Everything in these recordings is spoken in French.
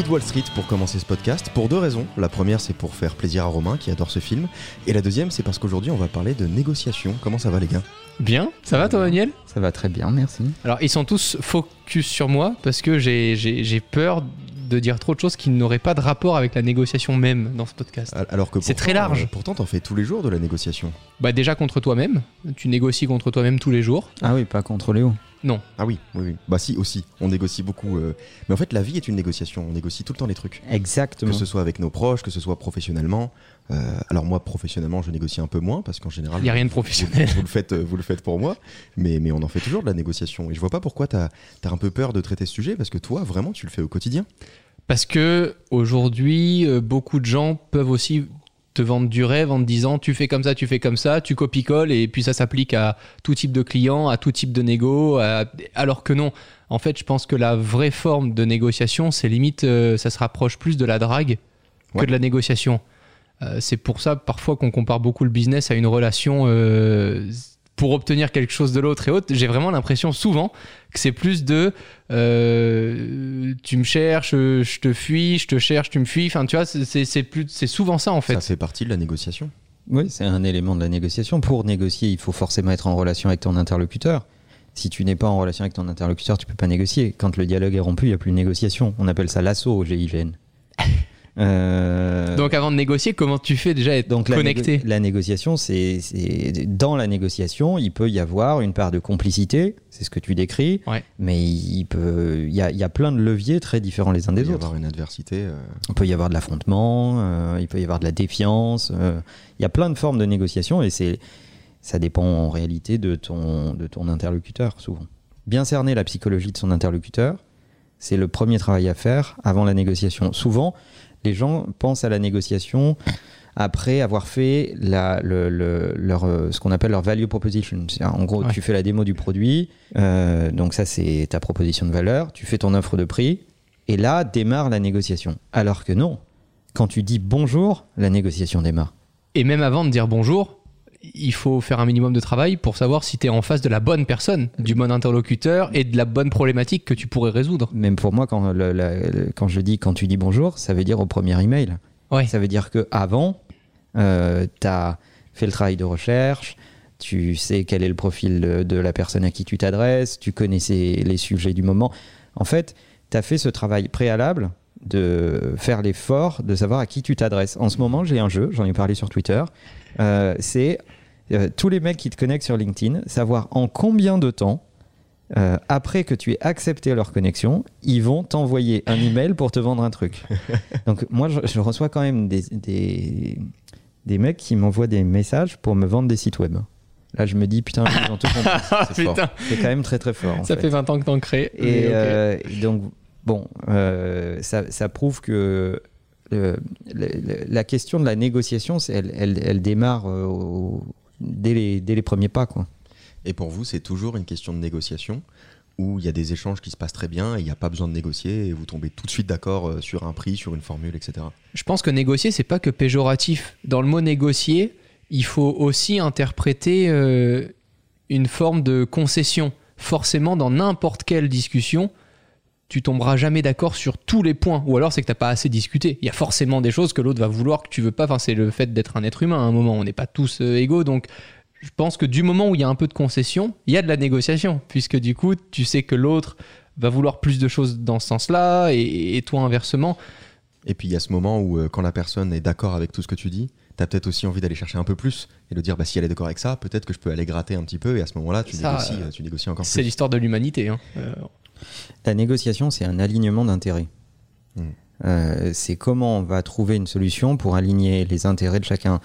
Loup de Wall Street pour commencer ce podcast pour deux raisons. La première, c'est pour faire plaisir à Romain qui adore ce film. Et la deuxième, c'est parce qu'aujourd'hui, on va parler de négociation. Comment ça va, les gars? Bien, ça va toi Daniel? Ça va très bien, merci. Alors ils sont tous focus sur moi parce que j'ai- j'ai j'ai peur de dire trop de choses qui n'auraient pas de rapport avec la négociation même dans ce podcast. Alors que C'est très large. euh, pourtant, t'en fais tous les jours de la négociation. Bah déjà contre toi-même, tu négocies contre toi-même tous les jours. Ah oui, pas contre Léo. Ah oui, oui, oui. Bah si, aussi. On négocie beaucoup. euh, Mais en fait, la vie est une négociation. On négocie tout le temps les trucs. Exactement. Que ce soit avec nos proches, que ce soit professionnellement. Euh, alors moi, professionnellement, je négocie un peu moins parce qu'en général, Il n'y a rien de professionnel. vous le faites, euh, vous le faites pour moi, mais, mais on en fait toujours de la négociation. Et je vois pas pourquoi t'as as un peu peur de traiter ce sujet parce que toi, vraiment, tu le fais au quotidien. Parce que aujourd'hui, euh, beaucoup de gens peuvent aussi te vendre du rêve en te disant tu fais comme ça, tu fais comme ça, tu copies-colles et puis ça s'applique à tout type de client, à tout type de négo, à- alors que non. En fait, je pense que la vraie forme de négociation, c'est limite, euh, ça se rapproche plus de la drague Ouais. que de la négociation. Euh, c'est pour ça parfois qu'on compare beaucoup le business à une relation euh, pour obtenir quelque chose de l'autre et autres. J'ai vraiment l'impression souvent que c'est plus de euh, tu me cherches, je te fuis, je te cherche, tu me fuis. Enfin, tu vois, c'est- c'est c'est plus, c'est souvent ça en fait. Ça fait partie de la négociation. Oui, c'est un élément de la négociation. Pour négocier, il faut forcément être en relation avec ton interlocuteur. Si tu n'es pas en relation avec ton interlocuteur, tu peux pas négocier. Quand le dialogue est rompu, il n'y a plus de négociation. On appelle ça l'assaut au GIGN. Euh, Donc avant de négocier, comment tu fais déjà être Donc la, connecté? négo- la négociation, c'est dans la négociation, il peut y avoir une part de complicité, c'est ce que tu décris, Ouais. mais il peut, il y a, il y a plein de leviers très différents les uns Il peut des y autres. avoir une adversité. euh, Il peut y avoir de l'affrontement, euh, il peut y avoir de la défiance. euh, il y a plein de formes de négociation et c'est, ça dépend en réalité de ton, de ton interlocuteur souvent. Bien cerner la psychologie de son interlocuteur, c'est le premier travail à faire avant la négociation. Souvent, les gens pensent à la négociation après avoir fait la, le- le- leur, euh, ce qu'on appelle leur value proposition. En gros, Ouais. tu fais la démo du produit, euh, donc ça c'est ta proposition de valeur, tu fais ton offre de prix, et là démarre la négociation. Alors que non, quand tu dis bonjour, la négociation démarre. Et même avant de dire bonjour, il faut faire un minimum de travail pour savoir si tu es en face de la bonne personne, du bon interlocuteur et de la bonne problématique que tu pourrais résoudre. Même pour moi, quand, le- la- le- quand je dis quand tu dis bonjour, ça veut dire au premier email. Ouais. Ça veut dire que avant, tu as fait le travail de recherche, tu sais quel est le profil de, de la personne à qui tu t'adresses, tu connaissais les sujets du moment. En fait, tu as fait ce travail préalable de faire l'effort de savoir à qui tu t'adresses. En ce moment, j'ai un jeu, j'en ai parlé sur Twitter. Euh, c'est euh, tous les mecs qui te connectent sur LinkedIn, savoir en combien de temps, euh, après que tu aies accepté leur connexion, ils vont t'envoyer un email pour te vendre un truc. Donc moi, je, je reçois quand même des, des, des mecs qui m'envoient des messages pour me vendre des sites web. Là, je me dis, putain, ils ont tout compris. C'est fort. putain, C'est quand même très très fort. en ça fait 20 ans que t'en crées. et, euh, donc, bon, euh, ça, ça prouve que le- le- la question de la négociation, c'est- elle, elle, elle démarre euh, au- dès, les, dès les premiers pas. Quoi. Et pour vous, c'est toujours une question de négociation où il y a des échanges qui se passent très bien et il n'y a pas besoin de négocier et vous tombez tout de suite d'accord euh, sur un prix, sur une formule, etc. Je pense que négocier, c'est pas que péjoratif. Dans le mot négocier, il faut aussi interpréter euh, une forme de concession. Forcément, dans n'importe quelle discussion, tu tomberas jamais d'accord sur tous les points. Ou alors, c'est que t'as pas assez discuté. Il y a forcément des choses que l'autre va vouloir que tu veux pas. Enfin, c'est le fait d'être un être humain à un moment. On n'est pas tous euh, égaux. Donc, je pense que du moment où il y a un peu de concession, il y a de la négociation. Puisque du coup, tu sais que l'autre va vouloir plus de choses dans ce sens-là. Et, et toi, inversement. Et puis il y a ce moment où euh, quand la personne est d'accord avec tout ce que tu dis, tu as peut-être aussi envie d'aller chercher un peu plus et de dire bah, si elle est d'accord avec ça, peut-être que je peux aller gratter un petit peu et à ce moment-là, tu, Ça, négocies, euh, tu négocies encore C'est plus. l'histoire de l'humanité. hein. Euh, La négociation, c'est un alignement d'intérêts. Mm. Euh, c'est comment on va trouver une solution pour aligner les intérêts de chacun.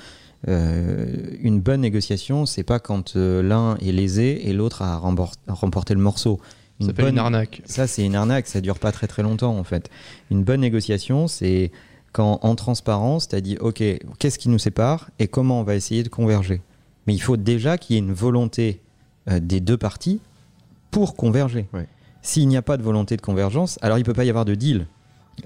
Euh, une bonne négociation, c'est pas quand euh, l'un est lésé et l'autre a remporté le morceau. Ça s'appelle une arnaque. Ça, c'est une arnaque, ça dure pas très très longtemps en fait. Une bonne négociation, c'est quand en transparence, tu as dit OK, qu'est-ce qui nous sépare et comment on va essayer de converger. Mais il faut déjà qu'il y ait une volonté des deux parties pour converger. Ouais. S'il n'y a pas de volonté de convergence, alors il peut pas y avoir de deal.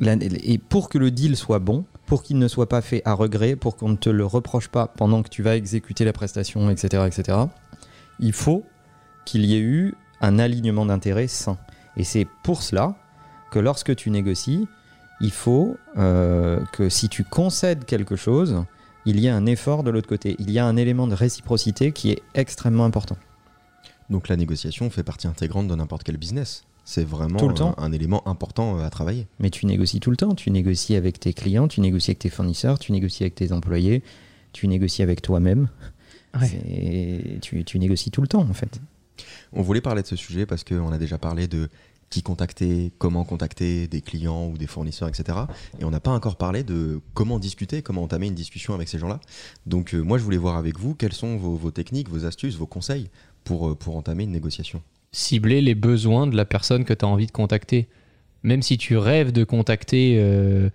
Et pour que le deal soit bon, pour qu'il ne soit pas fait à regret, pour qu'on ne te le reproche pas pendant que tu vas exécuter la prestation, etc., etc., il faut qu'il y ait eu un alignement d'intérêts sain. Et c'est pour cela que lorsque tu négocies, il faut euh, que si tu concèdes quelque chose, il y ait un effort de l'autre côté. Il y a un élément de réciprocité qui est extrêmement important. Donc la négociation fait partie intégrante de n'importe quel business. C'est vraiment Tout le temps. un, un élément important euh, à travailler. Mais tu négocies tout le temps. Tu négocies avec tes clients, tu négocies avec tes fournisseurs, tu négocies avec tes employés, tu négocies avec toi-même. Ouais. Tu négocies tout le temps en fait. On voulait parler de ce sujet parce qu'on a déjà parlé de qui contacter, comment contacter des clients ou des fournisseurs, etc. Et on n'a pas encore parlé de comment discuter, comment entamer une discussion avec ces gens-là. Donc euh, moi, je voulais voir avec vous quelles sont vos, vos techniques, vos astuces, vos conseils pour, euh, pour entamer une négociation. Cibler les besoins de la personne que tu as envie de contacter. Même si tu rêves de contacter euh,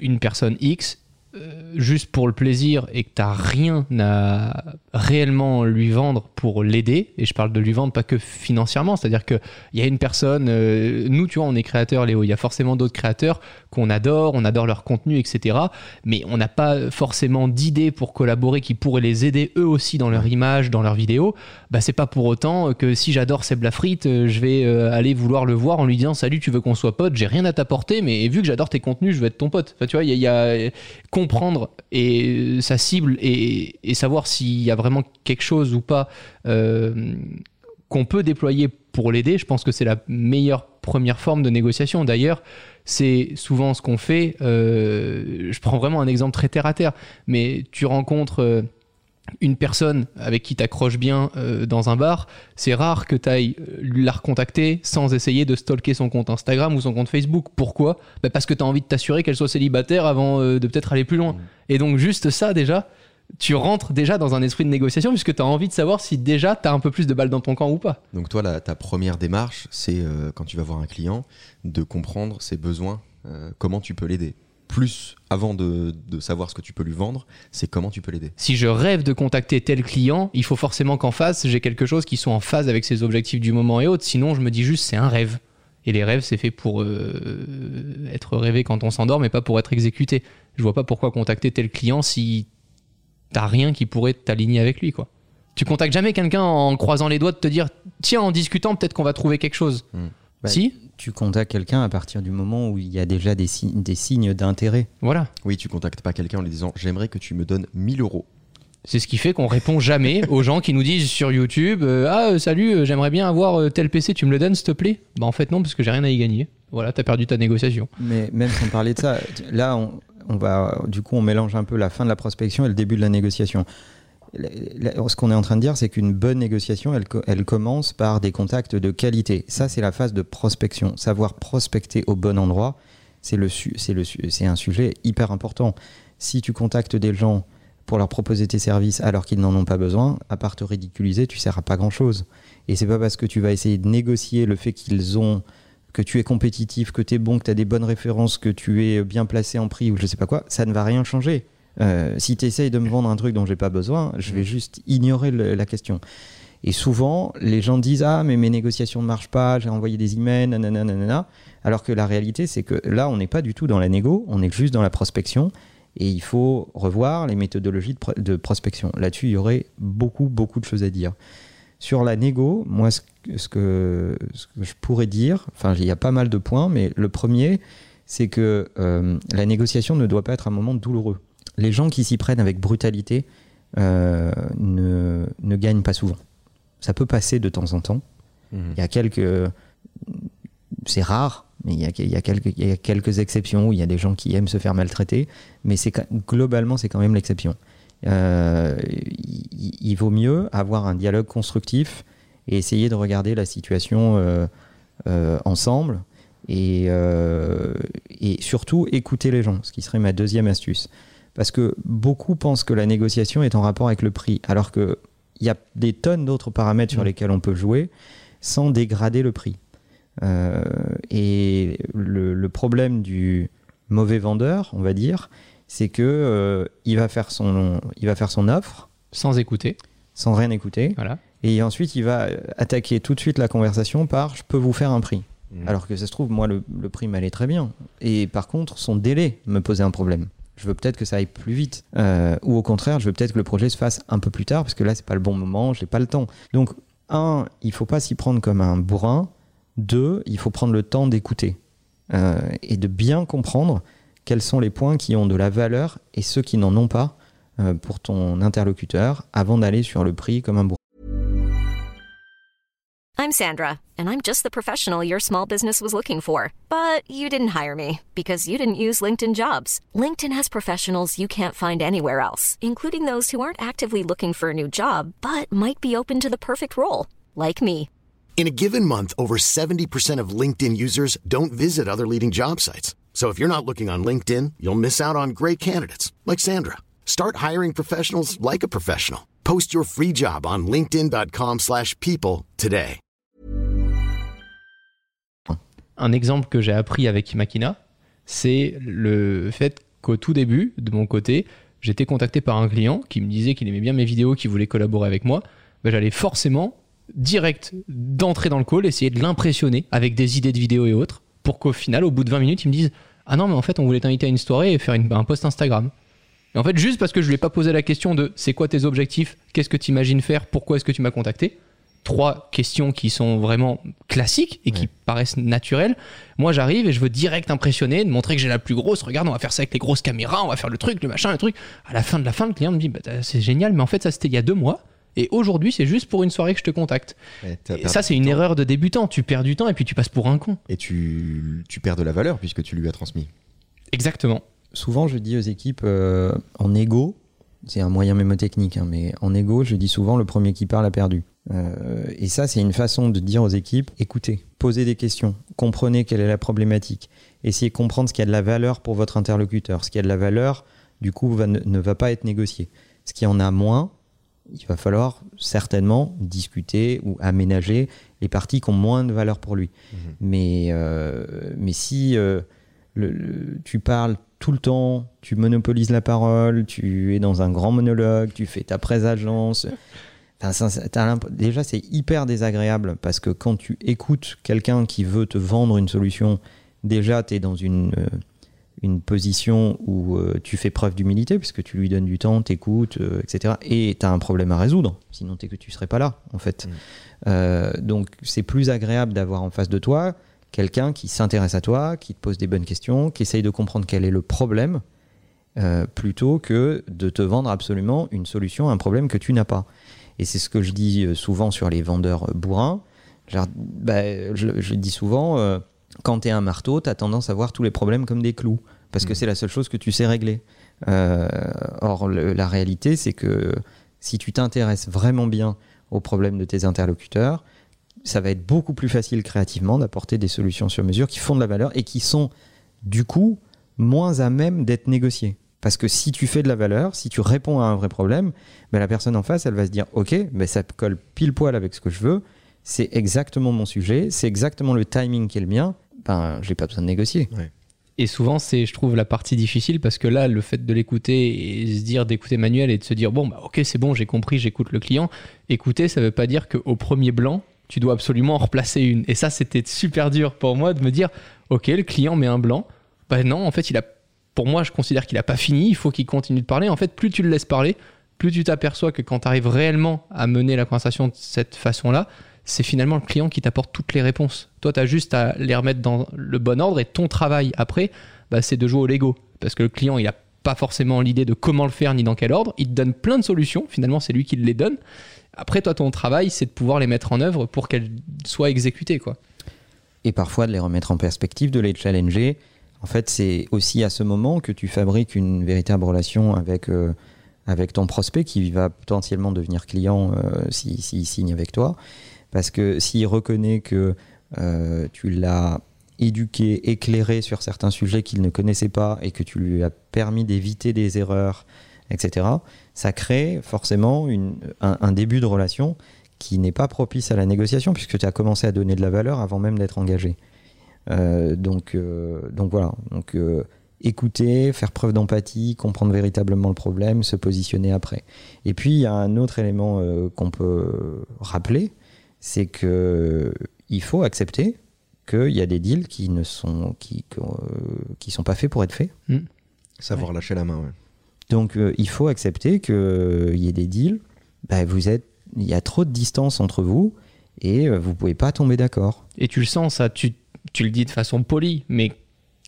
une personne X, euh, juste pour le plaisir et que tu n'as rien à réellement lui vendre pour l'aider, et je parle de lui vendre pas que financièrement, c'est-à-dire qu'il y a une personne, euh, nous tu vois, on est créateurs Léo, il y a forcément d'autres créateurs qu'on adore, on adore leur contenu, etc. Mais on n'a pas forcément d'idées pour collaborer qui pourraient les aider eux aussi dans leur image, dans leurs vidéos bah, c'est pas pour autant que si j'adore Seb Lafrite, euh, je vais euh, aller vouloir le voir en lui disant salut, tu veux qu'on soit potes, j'ai rien à t'apporter, mais vu que j'adore tes contenus, je veux être ton pote. Tu vois, il y, y a comprendre et euh, sa cible et, savoir s'il y a vraiment quelque chose ou pas qu'on peut déployer pour l'aider. Je pense que c'est la meilleure première forme de négociation. D'ailleurs, c'est souvent ce qu'on fait. euh, je prends vraiment un exemple très terre à terre, mais tu rencontres euh, une personne avec qui tu accroches bien euh, dans un bar, c'est rare que tu ailles la recontacter sans essayer de stalker son compte Instagram ou son compte Facebook. Pourquoi? Bah Parce que tu as envie de t'assurer qu'elle soit célibataire avant euh, de peut-être aller plus loin. Mm. Et donc juste ça déjà, tu rentres déjà dans un esprit de négociation puisque tu as envie de savoir si déjà tu as un peu plus de balles dans ton camp ou pas. Donc toi, la- ta première démarche, c'est euh, quand tu vas voir un client, de comprendre ses besoins, euh, comment tu peux l'aider. Plus avant de, de savoir ce que tu peux lui vendre, c'est comment tu peux l'aider. Si je rêve de contacter tel client, il faut forcément qu'en face, j'ai quelque chose qui soit en phase avec ses objectifs du moment et autres. Sinon, je me dis juste, c'est un rêve. Et les rêves, c'est fait pour euh, être rêvé quand on s'endort, mais pas pour être exécuté. Je vois pas pourquoi contacter tel client si t'as rien qui pourrait t'aligner avec lui, quoi. Tu contactes jamais quelqu'un en croisant les doigts de te dire, tiens, en discutant, peut-être qu'on va trouver quelque chose. Hmm. Bah, si, Tu contactes quelqu'un à partir du moment où il y a déjà des, si- des signes d'intérêt. voilà. Oui, tu contactes pas quelqu'un en lui disant j'aimerais que tu me donnes 1000 euros. C'est ce qui fait qu'on répond jamais aux gens qui nous disent sur YouTube euh, Ah, euh, salut, euh, j'aimerais bien avoir euh, tel PC, tu me le donnes, s'il te plaît? Bah, en fait, non, parce que j'ai rien à y gagner. Voilà, t'as perdu ta négociation. Mais même sans parler de ça, là, on, on va, du coup, on mélange un peu la fin de la prospection et le début de la négociation. Ce qu'on est en train de dire, c'est qu'une bonne négociation, elle, co- elle commence par des contacts de qualité. Ça, c'est la phase de prospection. Savoir prospecter au bon endroit, c'est un sujet hyper important. Si tu contactes des gens pour leur proposer tes services alors qu'ils n'en ont pas besoin, à part te ridiculiser, tu sers à pas grand chose. Et c'est pas parce que tu vas essayer de négocier le fait qu'ils ont que tu es compétitif, que tu es bon, que tu as des bonnes références, que tu es bien placé en prix ou je sais pas quoi, ça ne va rien changer. Euh, si tu essayes de me vendre un truc dont j'ai pas besoin, je vais juste ignorer le- la question. Et souvent, les gens disent Ah, mais mes négociations ne marchent pas, j'ai envoyé des emails, nanana, nanana. Alors que la réalité, c'est que là, on n'est pas du tout dans la négo, on est juste dans la prospection. Et il faut revoir les méthodologies de, pro- de prospection. Là-dessus, il y aurait beaucoup, beaucoup de choses à dire. Sur la négo, moi, ce que, ce que, ce que je pourrais dire, enfin, il y a pas mal de points, mais le premier, c'est que euh, la négociation ne doit pas être un moment douloureux. Les gens qui s'y prennent avec brutalité euh, ne, ne gagnent pas souvent. Ça peut passer de temps en temps. Mhm. Il y a quelques. C'est rare, mais il y, a, il, y a quelques, il y a quelques exceptions où il y a des gens qui aiment se faire maltraiter, mais globalement, c'est quand même l'exception. Euh, il, il vaut mieux avoir un dialogue constructif et essayer de regarder la situation euh, euh, ensemble et, et surtout écouter les gens, ce qui serait ma deuxième astuce. Parce que beaucoup pensent que la négociation est en rapport avec le prix, alors qu'il y a des tonnes d'autres paramètres sur Mm. lesquels on peut jouer sans dégrader le prix. Et le, le problème du mauvais vendeur, on va dire, c'est que euh, il va faire son, il va faire son offre Sans écouter. sans rien écouter, Voilà. et ensuite il va attaquer tout de suite la conversation par je peux vous faire un prix. Mhm. Alors que ça se trouve, moi le, le prix m'allait très bien, et par contre son délai me posait un problème. Je veux peut-être que ça aille plus vite, Euh, ou au contraire, je veux peut-être que le projet se fasse un peu plus tard parce que là c'est pas le bon moment, j'ai pas le temps. Donc un, il faut pas s'y prendre comme un bourrin. Deux, il faut prendre le temps d'écouter. euh, et de bien comprendre quels sont les points qui ont de la valeur et ceux qui n'en ont pas euh, pour ton interlocuteur avant d'aller sur le prix comme un bourreau. I'm Sandra, and I'm just the professional your small business was looking for. But you didn't hire me because you didn't use LinkedIn jobs. LinkedIn has professionals you can't find anywhere else, including those who aren't actively looking for a new job but might be open to the perfect role, like me. In a given month, over 70% of LinkedIn users don't visit other leading job sites. So if you're not looking on LinkedIn, you'll miss out on great candidates like Sandra. Start hiring professionals like a professional. Post your free job on linkedin.com/people today. Un exemple que j'ai appris avec Imakina, c'est le fait qu'au tout début, de mon côté, j'étais contacté par un client qui me disait qu'il aimait bien mes vidéos, qu'il voulait collaborer avec moi. Ben, J'allais forcément, direct, d'entrer dans le call, essayer de l'impressionner avec des idées de vidéos et autres, pour qu'au final, au bout de 20 minutes, il me dise Ah non, mais en fait, on voulait t'inviter à une soirée et faire une- un post Instagram. Et en fait, juste parce que je lui ai pas posé la question de c'est quoi tes objectifs, qu'est-ce que tu imagines faire, pourquoi est-ce que tu m'as contacté, trois questions qui sont vraiment classiques et qui Ouais. paraissent naturelles. Moi, j'arrive et je veux direct impressionner, de montrer que j'ai la plus grosse. Regarde, on va faire ça avec les grosses caméras, on va faire le truc, le machin, le truc. À la fin de la fin, le client me dit bah, c'est génial, mais en fait, ça c'était il y a deux mois. Et aujourd'hui, c'est juste pour une soirée que je te contacte. Ouais, Et ça, c'est une temps. erreur de débutant. Tu perds du temps et puis tu passes pour un con. Et tu, tu perds de la valeur puisque tu lui as transmis. Exactement. Souvent, je dis aux équipes euh, en égo, c'est un moyen mémotechnique, hein, mais en égo, je dis souvent le premier qui parle a perdu. Euh, et ça, c'est une façon de dire aux équipes écoutez, posez des questions, comprenez quelle est la problématique, essayez de comprendre ce qui a de la valeur pour votre interlocuteur. Ce qui a de la valeur, du coup, va- ne, ne va pas être négocié. Ce qui en a moins, il va falloir certainement discuter ou aménager les parties qui ont moins de valeur pour lui. Mais, euh, mais si euh, le- le- tu parles tout le temps, tu monopolises la parole, tu es dans un grand monologue, tu fais ta présagence. Déjà, c'est hyper désagréable parce que quand tu écoutes quelqu'un qui veut te vendre une solution, déjà, tu es dans une, euh, une position où euh, tu fais preuve d'humilité puisque tu lui donnes du temps, t'écoutes, euh, etc. Et tu as un problème à résoudre, sinon que tu serais pas là, en fait. Mm. Euh, donc, c'est plus agréable d'avoir en face de toi quelqu'un qui s'intéresse à toi, qui te pose des bonnes questions, qui essaye de comprendre quel est le problème, euh, plutôt que de te vendre absolument une solution à un problème que tu n'as pas. Et c'est ce que je dis euh, souvent sur les vendeurs euh, bourrins. Genre, bah, je, je dis souvent, euh, quand tu es un marteau, tu as tendance à voir tous les problèmes comme des clous, parce que Mhm. c'est la seule chose que tu sais régler. Euh, or, le- la réalité, c'est que si tu t'intéresses vraiment bien aux problèmes de tes interlocuteurs, ça va être beaucoup plus facile créativement d'apporter des solutions sur mesure qui font de la valeur et qui sont, du coup, moins à même d'être négociées. Parce que si tu fais de la valeur, si tu réponds à un vrai problème, ben la personne en face, elle va se dire Ok, ben ça colle pile poil avec ce que je veux, c'est exactement mon sujet, c'est exactement le timing qui est le mien, ben j'ai pas besoin de négocier. Et souvent, c'est, je trouve, la partie difficile parce que là, le fait de l'écouter et se dire d'écouter Manuel et de se dire bon, bah ok, c'est bon, j'ai compris, j'écoute le client. Écouter, ça veut pas dire qu'au premier blanc, tu dois absolument en replacer une. Et ça, c'était super dur pour moi de me dire ok, le client met un blanc. Bah non, en fait, il a, pour moi, je considère qu'il a pas fini. Il faut qu'il continue de parler. En fait, plus tu le laisses parler, plus tu t'aperçois que quand tu arrives réellement à mener la conversation de cette façon-là, c'est finalement le client qui t'apporte toutes les réponses. Toi, tu as juste à les remettre dans le bon ordre et ton travail après, bah, c'est de jouer au Lego. Parce que le client, il a pas forcément l'idée de comment le faire ni dans quel ordre. Il te donne plein de solutions. Finalement, c'est lui qui les donne. Après, toi, ton travail, c'est de pouvoir les mettre en œuvre pour qu'elles soient exécutées. Quoi. et parfois de les remettre en perspective, de les challenger. En fait, c'est aussi à ce moment que tu fabriques une véritable relation avec, euh, avec ton prospect qui va potentiellement devenir client euh, s'il s'il signe avec toi. Parce que s'il reconnaît que euh, tu l'as éduqué, éclairé sur certains sujets qu'il ne connaissait pas et que tu lui as permis d'éviter des erreurs, etc., ça crée forcément un, début de relation qui n'est pas propice à la négociation puisque tu as commencé à donner de la valeur avant même d'être engagé. Euh, donc, euh, donc voilà. Donc, écouter, faire preuve d'empathie, comprendre véritablement le problème, se positionner après. Et puis il y a un autre élément qu'on peut rappeler, c'est que il faut accepter qu'il y a des deals qui ne sont qui, que, euh, qui sont pas faits pour être faits. Savoir lâcher la main, ouais. Donc euh, il faut accepter qu'il y ait des deals. bah, vous êtes, il y a trop de distance entre vous et euh, vous pouvez pas tomber d'accord. Et tu le sens, ça. Tu, tu le dis de façon polie, mais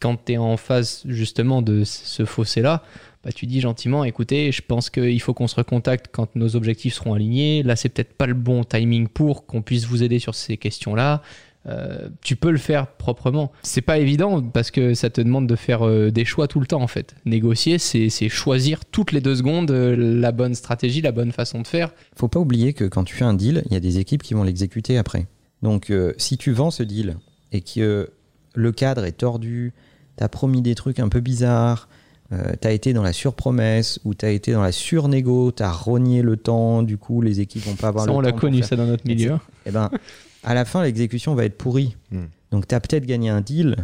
quand tu es en face justement de ce fossé-là, bah, tu dis gentiment, écoutez, je pense qu'il faut qu'on se recontacte quand nos objectifs seront alignés. Là, c'est peut-être pas le bon timing pour qu'on puisse vous aider sur ces questions-là. Euh, tu peux le faire proprement. C'est pas évident parce que ça te demande de faire euh, des choix tout le temps en fait. Négocier, c'est choisir toutes les deux secondes euh, la bonne stratégie, la bonne façon de faire. Faut pas oublier que quand tu fais un deal, il y a des équipes qui vont l'exécuter après. Donc si tu vends ce deal et que le cadre est tordu, t'as promis des trucs un peu bizarres, euh, t'as été dans la surpromesse ou t'as été dans la surnégo, t'as rogné le temps, du coup les équipes vont pas avoir Ça, le on l'a temps pour connu faire- ça dans notre milieu. Eh ben, à la fin, l'exécution va être pourrie. Hmm. Donc, tu as peut-être gagné un deal,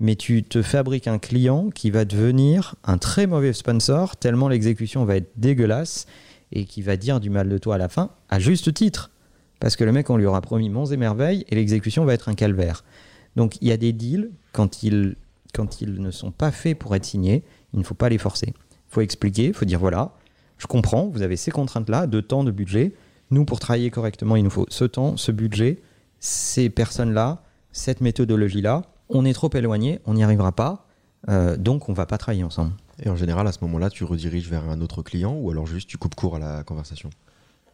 mais tu te fabriques un client qui va devenir un très mauvais sponsor, tellement l'exécution va être dégueulasse et qui va dire du mal de toi à la fin, à juste titre. Parce que le mec, on lui aura promis monts et merveilles et l'exécution va être un calvaire. Donc, il y a des deals, quand ils, quand ils ne sont pas faits pour être signés, il ne faut pas les forcer. Il faut expliquer, il faut dire voilà, je comprends, vous avez ces contraintes-là, de temps, de budget. Nous, pour travailler correctement, il nous faut ce temps, ce budget, ces personnes-là, cette méthodologie-là. On est trop éloigné, on n'y arrivera pas, euh, donc on va pas travailler ensemble. Et en général, à ce moment-là, tu rediriges vers un autre client ou alors juste tu coupes court à la conversation?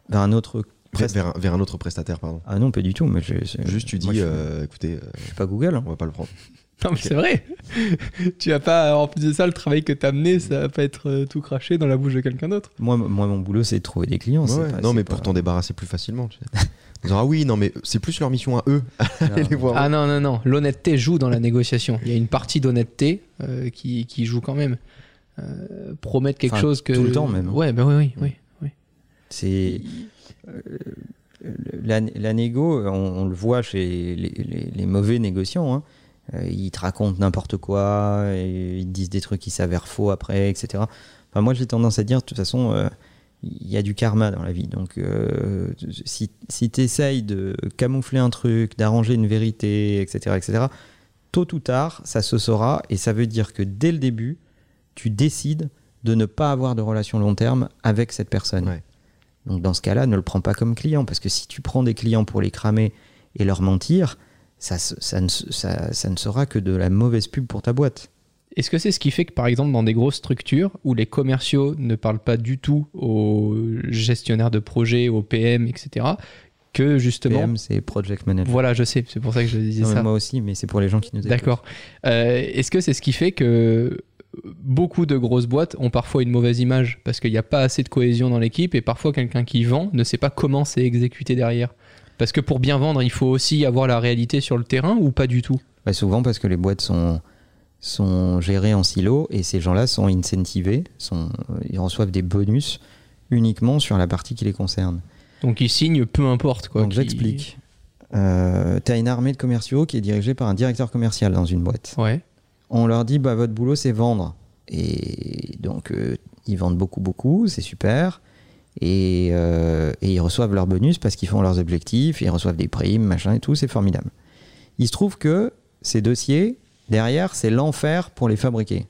Vers un autre Vers, prest- vers un, vers un autre prestataire, pardon. Ah non, pas du tout. Mais je- Juste tu dis, moi, je, euh, écoutez, euh, je suis pas Google. hein. on va pas le prendre. Non, mais c'est vrai. tu vas pas, en plus de ça, le travail que tu as amené, ça va pas être euh, tout craché dans la bouche de quelqu'un d'autre. Moi, moi, mon boulot, c'est de trouver des clients. c'est Ouais, pas- non, mais pas- pour t'en débarrasser plus facilement. Tu sais. En disant, ah oui, non, mais c'est plus leur mission à eux. Allez les voir. Ah non, non, non. L'honnêteté joue dans la négociation. Il y a une partie d'honnêteté euh, qui, qui joue quand même. Euh, promettre quelque Enfin, chose que. tout le temps, même. Ouais, bah oui, oui, oui. oui. C'est euh, la, la négo, on, on le voit chez les, les- les mauvais négociants. hein. Euh, ils te racontent n'importe quoi, et ils te disent des trucs qui s'avèrent faux après, etc. Enfin, moi, j'ai tendance à dire, de toute façon, euh, il y a du karma dans la vie. Donc, euh, si, si tu essayes de camoufler un truc, d'arranger une vérité, etc., etc., tôt ou tard, ça se saura, et ça veut dire que dès le début, tu décides de ne pas avoir de relation long terme avec cette personne. Ouais. Donc dans ce cas-là, ne le prends pas comme client, parce que si tu prends des clients pour les cramer et leur mentir, ça, ne, se- ça, ça ne sera que de la mauvaise pub pour ta boîte. Est-ce que c'est ce qui fait que, par exemple, dans des grosses structures où les commerciaux ne parlent pas du tout aux gestionnaires de projet, aux PM, etc., que justement. PM, c'est Project Manager. Voilà, je sais, c'est pour ça que je disais Non, ça. moi aussi, mais c'est pour les gens qui nous écoutent. D'accord. Euh, Est-ce que c'est ce qui fait que beaucoup de grosses boîtes ont parfois une mauvaise image? Parce qu'il n'y a pas assez de cohésion dans l'équipe et parfois quelqu'un qui vend ne sait pas comment c'est exécuté derrière Parce que pour bien vendre, il faut aussi avoir la réalité sur le terrain ou pas du tout Bah, souvent parce que les boîtes sont, sont gérées en silo et ces gens-là sont incentivés, sont, ils reçoivent des bonus uniquement sur la partie qui les concerne. Donc ils signent peu importe. Quoi, Donc j'explique. Euh, tu as une armée de commerciaux qui est dirigée par un directeur commercial dans une boîte. Ouais. on leur dit bah votre boulot c'est vendre et donc euh, ils vendent beaucoup beaucoup c'est super et, euh, et ils reçoivent leurs bonus parce qu'ils font leurs objectifs ils reçoivent des primes machin et tout c'est formidable. Il se trouve que ces dossiers derrière c'est l'enfer pour les fabriquer.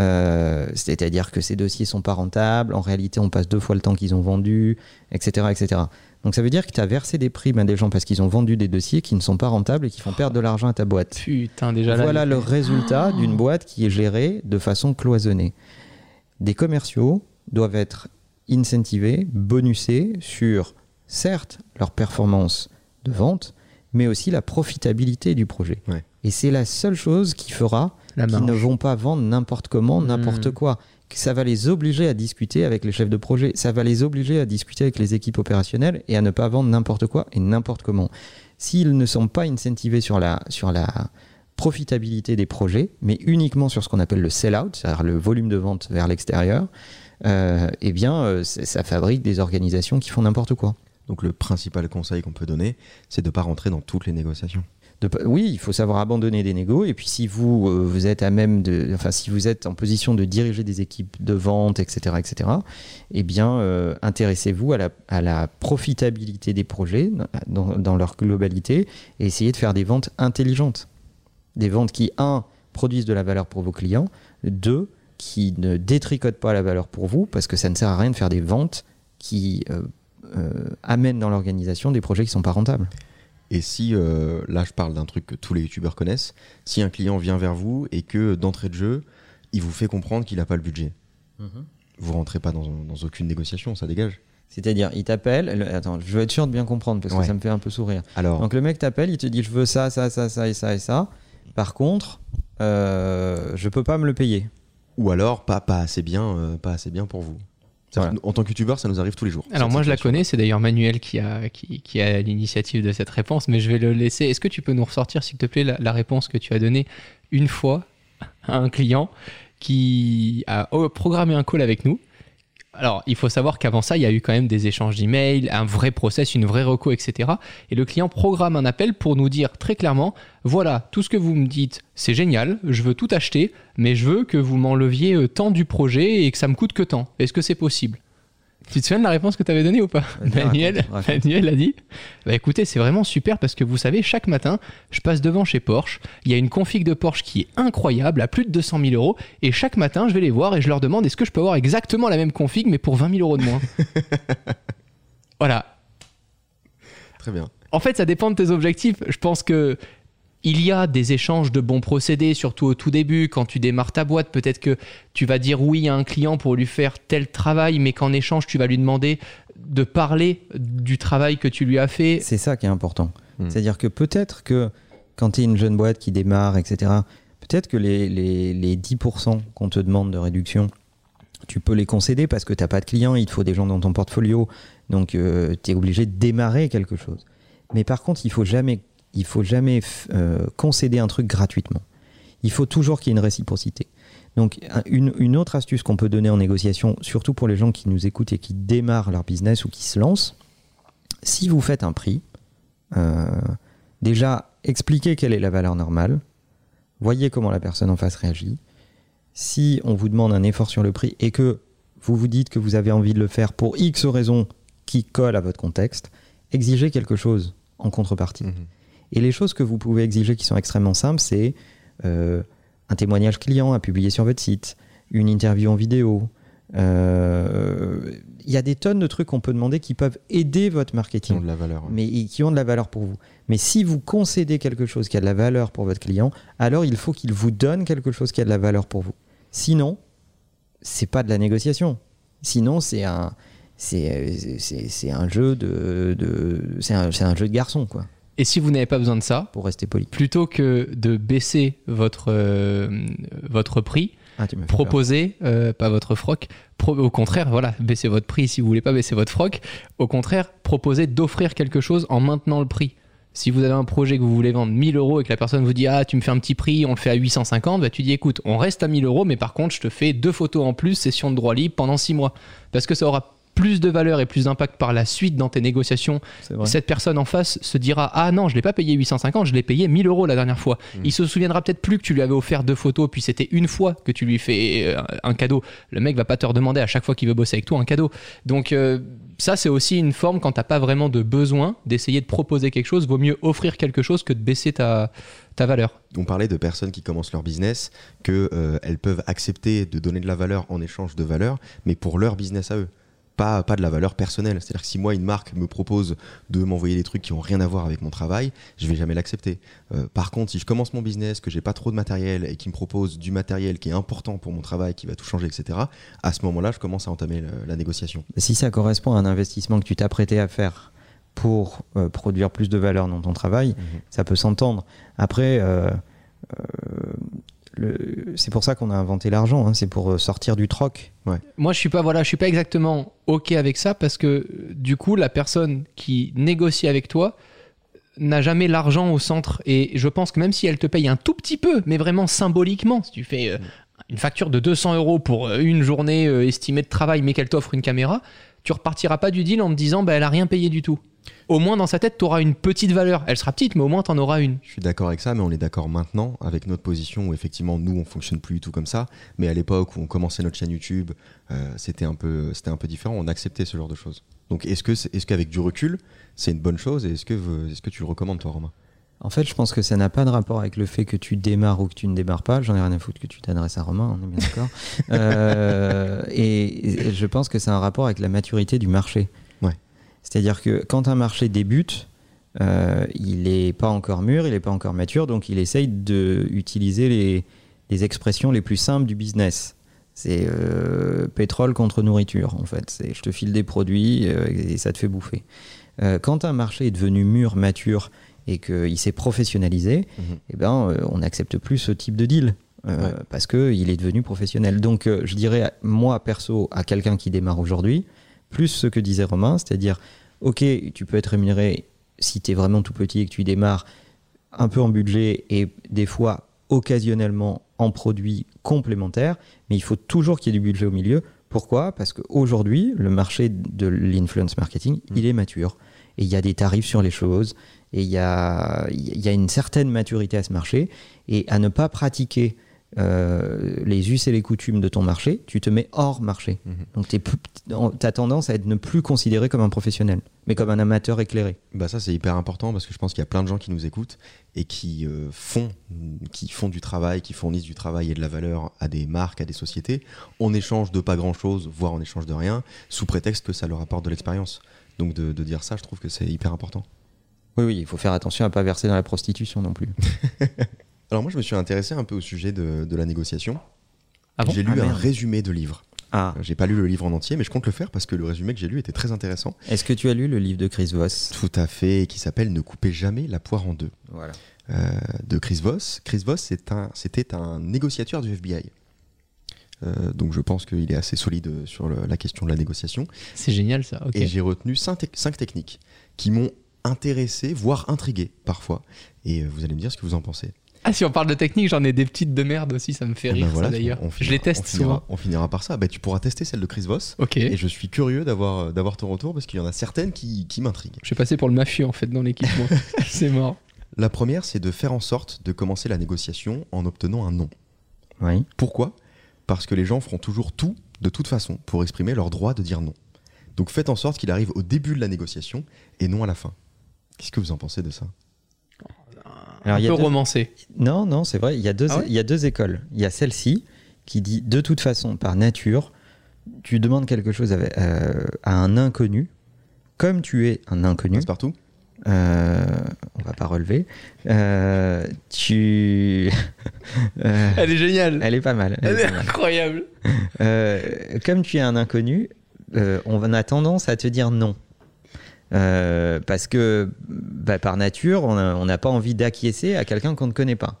Euh, c'est-à-dire que ces dossiers sont pas rentables en réalité on passe deux fois le temps qu'ils ont vendu etc etc donc ça veut dire que tu as versé des primes à des gens parce qu'ils ont vendu des dossiers qui ne sont pas rentables et qui font perdre de l'argent à ta boîte. Putain, déjà là. voilà le résultat d'une boîte qui est gérée de façon cloisonnée. Des commerciaux doivent être incentivés, bonusés sur, certes, leur performance de vente, mais aussi la profitabilité du projet. Ouais. Et c'est la seule chose qui fera qu'ils ne vont pas vendre n'importe comment, n'importe Hmm. quoi. Ça va les obliger à discuter avec les chefs de projet, ça va les obliger à discuter avec les équipes opérationnelles et à ne pas vendre n'importe quoi et n'importe comment. S'ils ne sont pas incentivés sur la, sur la profitabilité des projets, mais uniquement sur ce qu'on appelle le sell-out, c'est-à-dire le volume de vente vers l'extérieur, euh, eh bien, euh, ça fabrique des organisations qui font n'importe quoi. Donc le principal conseil qu'on peut donner, c'est de pas rentrer dans toutes les négociations. De oui, il faut savoir abandonner des négos. Et puis, si vous, euh, vous êtes à même de, enfin, si vous êtes en position de diriger des équipes de vente, etc., etc., eh bien, euh, intéressez-vous à la, à la profitabilité des projets dans, dans leur globalité et essayez de faire des ventes intelligentes. Des ventes qui, un, produisent de la valeur pour vos clients, deux, qui ne détricotent pas la valeur pour vous, parce que ça ne sert à rien de faire des ventes qui euh, euh, amènent dans l'organisation des projets qui ne sont pas rentables. Et si, euh, là je parle d'un truc que tous les youtubeurs connaissent, si un client vient vers vous et que d'entrée de jeu, il vous fait comprendre qu'il n'a pas le budget, vous rentrez pas dans, dans aucune négociation, ça dégage. C'est-à-dire, il t'appelle. le- Attends, je veux être sûr de bien comprendre parce que Ouais. ça me fait un peu sourire. Alors, Donc le mec t'appelle, il te dit je veux ça, ça, ça, ça et ça et ça. Par contre, je peux pas me le payer. Ou alors pas, pas assez bien, euh, pas assez bien pour vous. Voilà. En tant que youtubeur, ça nous arrive tous les jours. Alors moi je la connais, c'est d'ailleurs Manuel qui a, qui, qui a l'initiative de cette réponse, mais je vais le laisser. Est-ce que tu peux nous ressortir, s'il te plaît, la, la réponse que tu as donnée une fois à un client qui a oh, programmé un call avec nous alors, il faut savoir qu'avant ça, il y a eu quand même des échanges d'emails, un vrai process, une vraie reco, etc. Et le client programme un appel pour nous dire très clairement, voilà, tout ce que vous me dites, c'est génial, je veux tout acheter, mais je veux que vous m'enleviez euh, tant du projet et que ça me coûte que tant. Est-ce que c'est possible? Tu te souviens de la réponse que tu avais donnée ou pas Manuel, raconte. Manuel a dit, bah écoutez, c'est vraiment super parce que vous savez, chaque matin, je passe devant chez Porsche, il y a une config de Porsche qui est incroyable, à plus de 200 000 euros, et chaque matin, je vais les voir et je leur demande est-ce que je peux avoir exactement la même config, mais pour 20 000 euros de moins Voilà. Très bien. En fait, ça dépend de tes objectifs. Je pense que il y a des échanges de bons procédés, surtout au tout début, quand tu démarres ta boîte. Peut-être que tu vas dire oui à un client pour lui faire tel travail, mais qu'en échange, tu vas lui demander de parler du travail que tu lui as fait. C'est ça qui est important. Hmm. C'est-à-dire que peut-être que quand tu es une jeune boîte qui démarre, etc., peut-être que les, les, les 10% qu'on te demande de réduction, tu peux les concéder parce que tu n'as pas de clients, il te faut des gens dans ton portfolio, donc tu es obligé de démarrer quelque chose. Mais par contre, il faut jamais, il faut jamais euh, concéder un truc gratuitement. Il faut toujours qu'il y ait une réciprocité. Donc un- une, une autre astuce qu'on peut donner en négociation, surtout pour les gens qui nous écoutent et qui démarrent leur business ou qui se lancent, si vous faites un prix, euh, déjà, expliquez quelle est la valeur normale. Voyez comment la personne en face réagit. Si on vous demande un effort sur le prix et que vous vous dites que vous avez envie de le faire pour X raisons qui collent à votre contexte, exigez quelque chose en contrepartie. Mhm. Et les choses que vous pouvez exiger qui sont extrêmement simples, c'est euh, un témoignage client à publier sur votre site, une interview en vidéo. euh, Il y a des tonnes de trucs qu'on peut demander qui peuvent aider votre Qui marketing ont de la valeur. mais qui ont de la valeur pour vous. Mais si vous concédez quelque chose qui a de la valeur pour votre client, alors il faut qu'il vous donne quelque chose qui a de la valeur pour vous. Sinon, c'est pas de la négociation. Sinon, c'est un c'est c'est- c'est un jeu de, de c'est un, c'est un jeu de garçon quoi, Et si vous n'avez pas besoin de ça, pour rester poli. plutôt que de baisser votre, euh, votre prix, Ah, proposez, euh, pas votre froc, pro- au contraire, voilà, baissez votre prix si vous voulez pas baisser votre froc. Au contraire, proposez d'offrir quelque chose en maintenant le prix. Si vous avez un projet que vous voulez vendre 1000 euros et que la personne vous dit Ah, tu me fais un petit prix, on le fait à 850, bah, tu dis Écoute, on reste à 1000 euros, mais par contre, je te fais deux photos en plus, session de droit libre pendant 6 mois. Parce que ça aura plus de valeur et plus d'impact par la suite dans tes négociations. Cette personne en face se dira ah non je l'ai pas payé 850 je l'ai payé 1000 euros la dernière fois. Il se souviendra peut-être plus que tu lui avais offert deux photos puis c'était une fois que tu lui fais euh, un cadeau. Le mec va pas te redemander à chaque fois qu'il veut bosser avec toi un cadeau. Donc euh, ça c'est aussi une forme quand t'as pas vraiment de besoin d'essayer de proposer quelque chose vaut mieux offrir quelque chose que de baisser ta ta valeur. On parlait de personnes qui commencent leur business, qu'elles peuvent accepter de donner de la valeur en échange de valeur, mais pour leur business à eux. Pas, pas de la valeur personnelle. C'est-à-dire que si moi, une marque me propose de m'envoyer des trucs qui ont rien à voir avec mon travail, je vais jamais l'accepter. Euh, par contre, si je commence mon business, que j'ai pas trop de matériel et qui me propose du matériel qui est important pour mon travail, qui va tout changer, etc., à ce moment-là, je commence à entamer le- la négociation. Si ça correspond à un investissement que tu t'apprêtais à faire pour euh, produire plus de valeur dans ton travail, ça peut s'entendre. Après, euh, c'est pour ça qu'on a inventé l'argent, hein, c'est pour euh, sortir du troc. Moi, je suis pas voilà, je suis pas exactement ok avec ça parce que du coup, la personne qui négocie avec toi n'a jamais l'argent au centre et je pense que même si elle te paye un tout petit peu, mais vraiment symboliquement, si tu fais euh, une facture de 200 euros pour euh, une journée estimée de travail, mais qu'elle t'offre une caméra, tu repartiras pas du deal en te disant bah elle a rien payé du tout. Au moins dans sa tête, tu auras une petite valeur. Elle sera petite, mais au moins tu en auras une. Je suis d'accord avec ça, mais on est d'accord maintenant avec notre position où effectivement nous on fonctionne plus du tout comme ça. Mais à l'époque où on commençait notre chaîne YouTube, euh, c'était un peu c'était un peu différent. On acceptait ce genre de choses. Donc est-ce que c'est- est-ce qu'avec du recul c'est une bonne chose? Et est-ce que est-ce que tu le recommandes toi Romain? En fait, je pense que ça n'a pas de rapport avec le fait que tu démarres ou que tu ne démarres pas. J'en ai rien à foutre que tu t'adresses à Romain, on est bien d'accord. Euh, et, et je pense que c'est un rapport avec la maturité du marché. C'est-à-dire que quand un marché débute, euh, il n'est pas encore mûr, il n'est pas encore mature, donc il essaye d'utiliser les, les expressions les plus simples du business. C'est euh, pétrole contre nourriture, en fait. C'est je te file des produits euh, et ça te fait bouffer. Quand un marché est devenu mûr, mature et qu'il s'est professionnalisé, Mhm. eh ben, on n'accepte plus ce type de deal. Ouais. Parce qu'il est devenu professionnel. Donc, je dirais, moi, perso, à quelqu'un qui démarre aujourd'hui, plus ce que disait Romain, c'est-à-dire, ok, tu peux être rémunéré si tu es vraiment tout petit et que tu démarres un peu en budget et des fois occasionnellement en produits complémentaires, mais il faut toujours qu'il y ait du budget au milieu. Pourquoi? Parce qu'aujourd'hui, le marché de l'influence marketing, il est mature. Et il y a des tarifs sur les choses, et il y a, il y a une certaine maturité à ce marché. Et à ne pas pratiquer euh, les us et les coutumes de ton marché, tu te mets hors marché. Mhm. Donc tu as tendance à être ne plus considéré comme un professionnel, mais comme un amateur éclairé. Bah ça c'est hyper important parce que je pense qu'il y a plein de gens qui nous écoutent et qui euh, font qui font du travail, qui fournissent du travail et de la valeur à des marques, à des sociétés en échange de pas grand chose, voire en échange de rien, sous prétexte que ça leur apporte de l'expérience. Donc de, de dire ça, je trouve que c'est hyper important. Oui, oui, il faut faire attention à ne pas verser dans la prostitution non plus. Alors moi je me suis intéressé un peu au sujet de, de la négociation. Ah bon j'ai lu Ah, un résumé de livre. Ah, J'ai pas lu le livre en entier, mais je compte le faire parce que le résumé que j'ai lu était très intéressant. est-ce que tu as lu le livre de Chris Voss? Tout à fait, qui s'appelle Ne coupez jamais la poire en deux. Voilà. euh, de Chris Voss. Chris Voss, un- c'était un, négociateur du FBI. Euh, donc je pense qu'il est assez solide sur le- la question de la négociation. C'est génial ça. Et j'ai retenu cinq, cinq techniques qui m'ont intéressé, voire intrigué parfois. Et euh, vous allez me dire ce que vous en pensez. Ah, si on parle de technique, j'en ai des petites de merde aussi, ça me fait Eh rire ben voilà, ça d'ailleurs. Je les teste on finira, souvent. On finira par ça. Bah, tu pourras tester celle de Chris Voss. Ok. Et je suis curieux d'avoir euh, d'avoir ton retour parce qu'il y en a certaines qui, qui m'intriguent. Je vais passer pour le mafieux en fait dans l'équipement. C'est mort. La première, c'est de faire en sorte de commencer la négociation en obtenant un non. Oui. Pourquoi? Parce que les gens feront toujours tout, de toute façon, pour exprimer leur droit de dire non. Donc faites en sorte qu'il arrive au début de la négociation et non à la fin. Qu'est-ce que vous en pensez de ça? Alors, un peu deux- romancé. Non, non, c'est vrai. Il y, a deux, Ah ouais il y a deux écoles. Il y a celle-ci qui dit de toute façon, par nature, tu demandes quelque chose à, euh, à un inconnu, comme tu es un inconnu. Passe partout euh, on va pas relever. euh, tu. euh, Elle est géniale. elle est pas mal. elle Elle est est pas mal. incroyable. Euh, comme tu es un inconnu, euh, on a tendance à te dire non. Euh, parce que bah, par nature, on n'a pas envie d'acquiescer à quelqu'un qu'on ne connaît pas.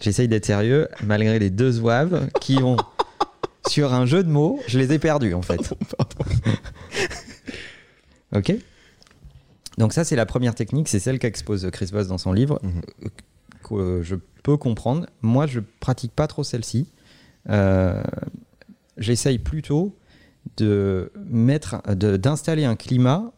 J'essaye d'être sérieux, malgré les deux zouaves qui ont, sur un jeu de mots, je les ai perdus en fait. ok Donc ça, c'est la première technique, c'est celle qu'expose Chris Voss dans son livre, Mhm. que je peux comprendre. Moi, je pratique pas trop celle-ci. Euh, J'essaye plutôt de mettre, de- d'installer un climat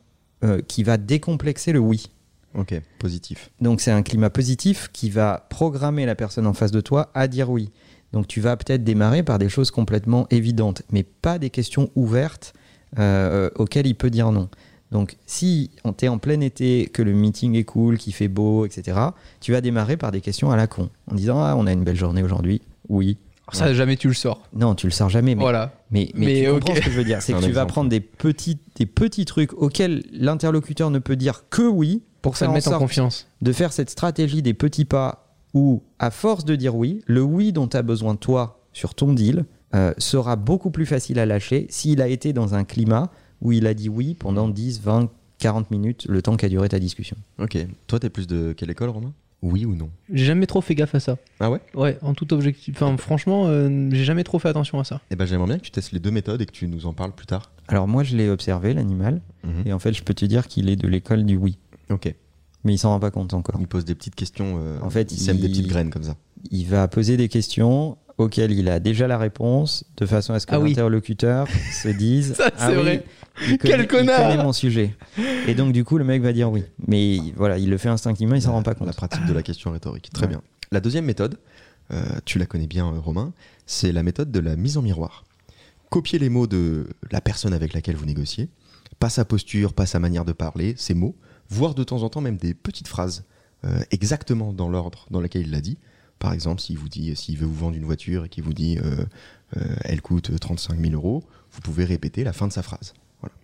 euh, qui va décomplexer le oui. Ok, positif. Donc c'est un climat positif qui va programmer la personne en face de toi à dire oui. Donc tu vas peut-être démarrer par des choses complètement évidentes, mais pas des questions ouvertes euh, auxquelles il peut dire non. Donc si on t'es en plein été, que le meeting est cool, qu'il fait beau, etc., tu vas démarrer par des questions à la con, en disant ah on a une belle journée aujourd'hui, oui. Ça, jamais tu le sors. Non, tu le sors jamais, mais Voilà. mais, mais, Mais tu comprends ce que je veux dire. C'est que tu vas prendre des petits, des petits trucs auxquels l'interlocuteur ne peut dire que oui Pour ça le en mettre en confiance. de faire cette stratégie des petits pas où, à force de dire oui, le oui dont tu as besoin toi sur ton deal euh, sera beaucoup plus facile à lâcher s'il a été dans un climat où il a dit oui pendant 10, 20, 40 minutes, le temps qu'a duré ta discussion. Ok. Toi, t'es plus de quelle école, Romain? Oui ou non? J'ai jamais trop fait gaffe à ça. Ah ouais? Ouais, en tout objectif. Enfin, franchement, euh, j'ai jamais trop fait attention à ça. Eh ben, j'aimerais bien que tu testes les deux méthodes et que tu nous en parles plus tard. Alors moi, je l'ai observé, l'animal, Mhm. et en fait, je peux te dire qu'il est de l'école du oui. Ok. Mais il s'en rend pas compte encore. Il pose des petites questions. euh, En fait, il sème des il- petites graines comme ça. il va poser des questions auxquelles il a déjà la réponse, de façon à ce que Ah oui. l'interlocuteur se dise Ça, Ah oui, vrai. il connaît, Quel il connard connaît mon sujet. Et donc, du coup, le mec va dire oui. Mais voilà, il le fait instinctivement, il s'en La- rend pas La compte. pratique de la question rhétorique. Très Ouais. bien. La deuxième méthode, euh, tu la connais bien, euh, Romain, c'est la méthode de la mise en miroir. Copiez les mots de la personne avec laquelle vous négociez, pas sa posture, pas sa manière de parler, ses mots, voire de temps en temps même des petites phrases euh, exactement dans l'ordre dans lequel il l'a dit. Par exemple, s'il vous dit, s'il veut vous vendre une voiture et qu'il vous dit, euh, euh, elle coûte 35 000 euros, vous pouvez répéter la fin de sa phrase. Voilà.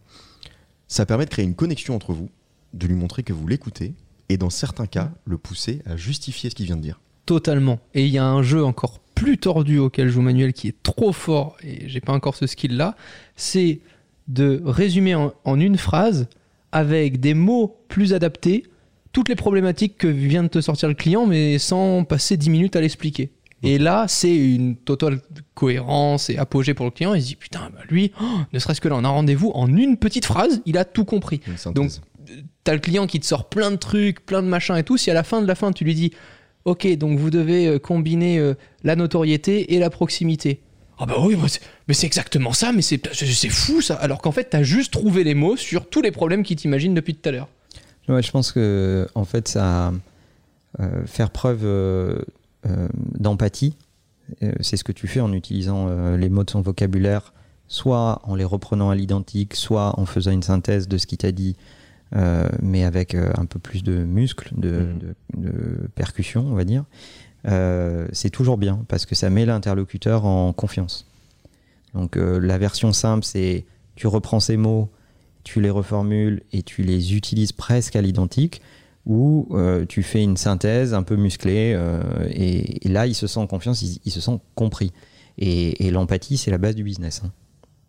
Ça permet de créer une connexion entre vous, de lui montrer que vous l'écoutez et dans certains cas, le pousser à justifier ce qu'il vient de dire. Totalement. Et il y a un jeu encore plus tordu auquel joue Manuel qui est trop fort, et j'ai pas encore ce skill là, c'est de résumer en, en une phrase avec des mots plus adaptés toutes les problématiques que vient de te sortir le client, mais sans passer 10 minutes à l'expliquer. Et là, c'est une totale cohérence et apogée pour le client. Il se dit putain, bah lui, oh, ne serait-ce que là, on a rendez-vous en une petite phrase, il a tout compris. Donc, t'as le client qui te sort plein de trucs, plein de machins et tout. Si à la fin de la fin, tu lui dis ok, donc vous devez euh, combiner euh, la notoriété et la proximité. Ah bah oui, mais c'est exactement ça, mais c'est fou ça. Alors qu'en fait, t'as juste trouvé les mots sur tous les problèmes qui t'imaginent depuis tout à l'heure. Ouais, je pense que en fait, ça euh, faire preuve euh, euh, d'empathie, c'est ce que tu fais en utilisant les mots de son vocabulaire, soit en les reprenant à l'identique, soit en faisant une synthèse de ce qu'il t'a dit, mais avec un peu plus de muscles, de, Mhm. de- de percussion, on va dire. Euh, c'est toujours bien parce que ça met l'interlocuteur en confiance. Donc euh, la version simple, c'est tu reprends ces mots, tu les reformules et tu les utilises presque à l'identique, ou euh, tu fais une synthèse un peu musclée euh, et, là il se sent en confiance, il, il se sent compris. Et, et l'empathie, c'est la base du business. hein.